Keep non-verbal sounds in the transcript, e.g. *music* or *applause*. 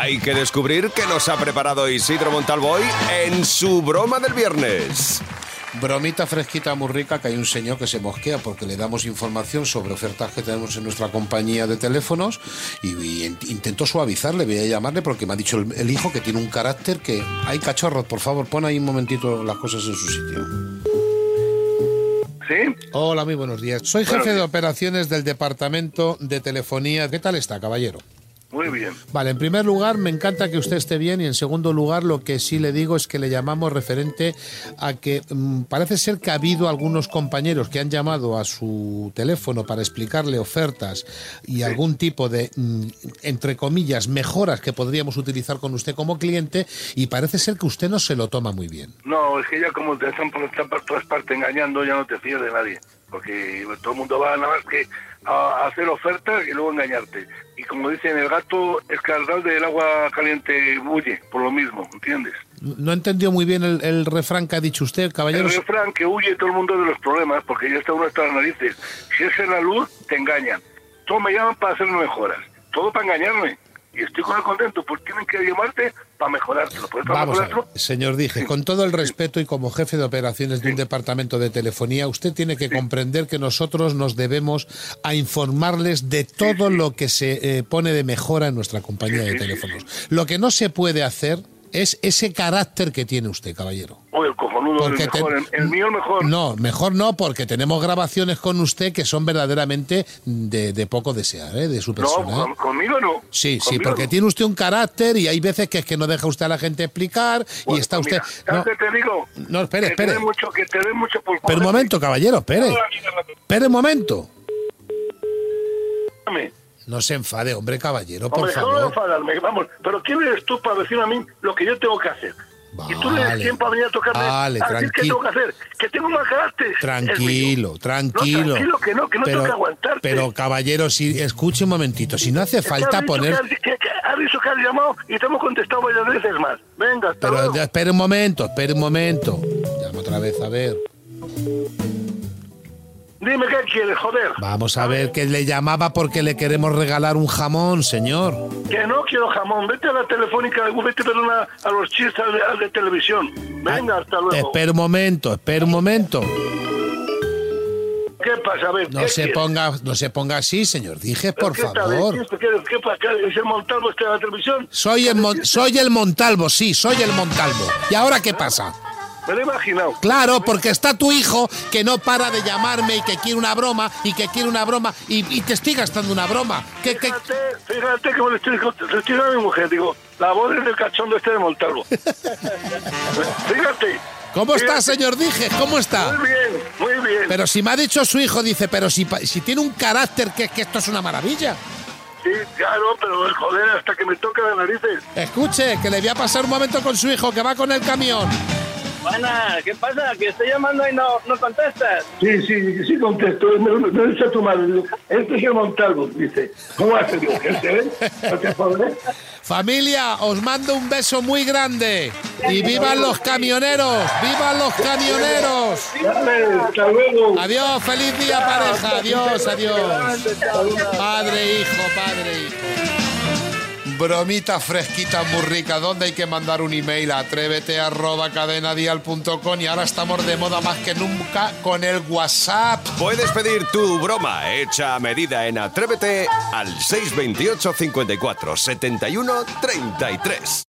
Hay que descubrir qué nos ha preparado Isidro Montalvoy en su broma del viernes. Bromita fresquita muy rica que hay un señor que se mosquea porque le damos información sobre ofertas que tenemos en nuestra compañía de teléfonos y, y in- intento suavizarle, voy a llamarle porque me ha dicho el, el hijo que tiene un carácter que... Hay cachorros, por favor, pon ahí un momentito las cosas en su sitio. ¿Sí? Hola, muy buenos días. Soy Buenos jefe de operaciones del Departamento de Telefonía. ¿Qué tal está, caballero? Muy bien. Vale, en primer lugar, me encanta que usted esté bien y en segundo lugar, lo que sí le digo es que le llamamos referente a que mm, parece ser que ha habido algunos compañeros que han llamado a su teléfono para explicarle ofertas y algún tipo de, mm, entre comillas, mejoras que podríamos utilizar con usted como cliente y parece ser que usted no se lo toma muy bien. No, es que ya como te están por, todas partes engañando, ya no te fías de nadie. Porque todo el mundo va nada más que a, hacer ofertas y luego engañarte. Y como dicen, el gato escaldado del agua caliente bulle, por lo mismo, ¿entiendes? No entendió muy bien el, el refrán que ha dicho usted, El caballero. refrán que huye todo el mundo de los problemas, porque ya está uno hasta las narices. Si es en la luz, te engañan. Todos me llaman para hacerme mejoras. Todo para engañarme. Y estoy con el contento, pues tienen que llamarte para mejorártelo. Para Vamos a ver, mejorártelo, señor Dije, con todo el respeto y como jefe de operaciones de un departamento de telefonía, usted tiene que comprender que nosotros nos debemos a informarles de todo lo que se eh, pone de mejora en nuestra compañía de teléfonos. Lo que no se puede hacer es ese carácter que tiene usted, caballero. Oye, el cojonudo, el Porque te- mejor. El, el mío el mejor. No, mejor no, porque tenemos grabaciones con usted que son verdaderamente de, de poco desear, ¿eh? de su No, persona. ¿eh? con- conmigo no. Sí, sí, porque no. tiene usted un carácter y hay veces que es que no deja usted a la gente explicar y está usted... mira, no, ¿sabes qué te digo? No, espere, que espere. Te mucho, que te dé mucho por Pero un momento, caballero, espere. Espere un momento. No se enfade, hombre, caballero, por Hombre, no favor. enfadarme, vamos. Pero ¿quién eres tú para decirme a mí lo que yo tengo que hacer? y tú le Vale. des tiempo a venir a tocarme Vale, a decir qué tranquilo. tengo que hacer. Que tengo más carácter. Tranquilo, tranquilo. No, tranquilo, que no, que no pero, tengo que aguantarte. Pero, caballero, si escuche un momentito, si no hace falta poner... que que- has dicho que has llamado y te hemos contestado varias veces más. Venga, hasta Pero luego. espere un momento, espere un momento. Llama otra vez, a ver. Dime qué quieres, joder. Vamos a ver que le llamaba porque le queremos regalar un jamón, señor. Que no quiero jamón. Vete a la telefónica, vete perdona, a los chistes de, televisión. Venga, hasta luego. Espera un momento, espera un momento. ¿Qué pasa? A ver, No ¿qué se quieres? ponga, no se ponga así, señor. Dije, por ¿Qué tal? favor. ¿Qué, qué? ¿Es el Montalvo este de la televisión? Soy el, Mon- soy el Montalvo, sí, soy el Montalvo. ¿Y ahora qué pasa? Me lo he imaginado. Claro, porque está tu hijo que no para de llamarme y que quiere una broma y que quiere una broma y, y te estoy gastando una broma. ¿Qué, qué? Fíjate, fíjate cómo le estoy, le estoy a mi mujer. Digo, la voz es del cachondo este de Montalvo. *laughs* fíjate. ¿Cómo está, señor Dije? ¿Cómo está? Muy bien, muy bien. Pero si me ha dicho su hijo, dice, pero si, si tiene un carácter que, que esto es una maravilla. Sí, claro, pero joder, hasta que me toca las narices. Escuche, que le voy a pasar un momento con su hijo que va con el camión. Buenas, ¿qué pasa? Que estoy llamando y no, no contestas. Sí, sí, sí contesto. No, no dice a tu madre. Este es el Montalvo, dice. ¿Cómo hace? Digo, ¿qué se ve? ¿No te jodes? Familia, os mando un beso muy grande. Y vivan los camioneros, vivan los camioneros. Dale, hasta luego. Adiós, feliz día pareja. Adiós, adiós. Padre, hijo, padre, hijo. Bromita fresquita, muy rica. ¿Dónde hay que mandar un email? Atrévete arroba cadenadial.com y ahora estamos de moda más que nunca con el WhatsApp. Puedes pedir tu broma hecha a medida en Atrévete al 628 54 71 33.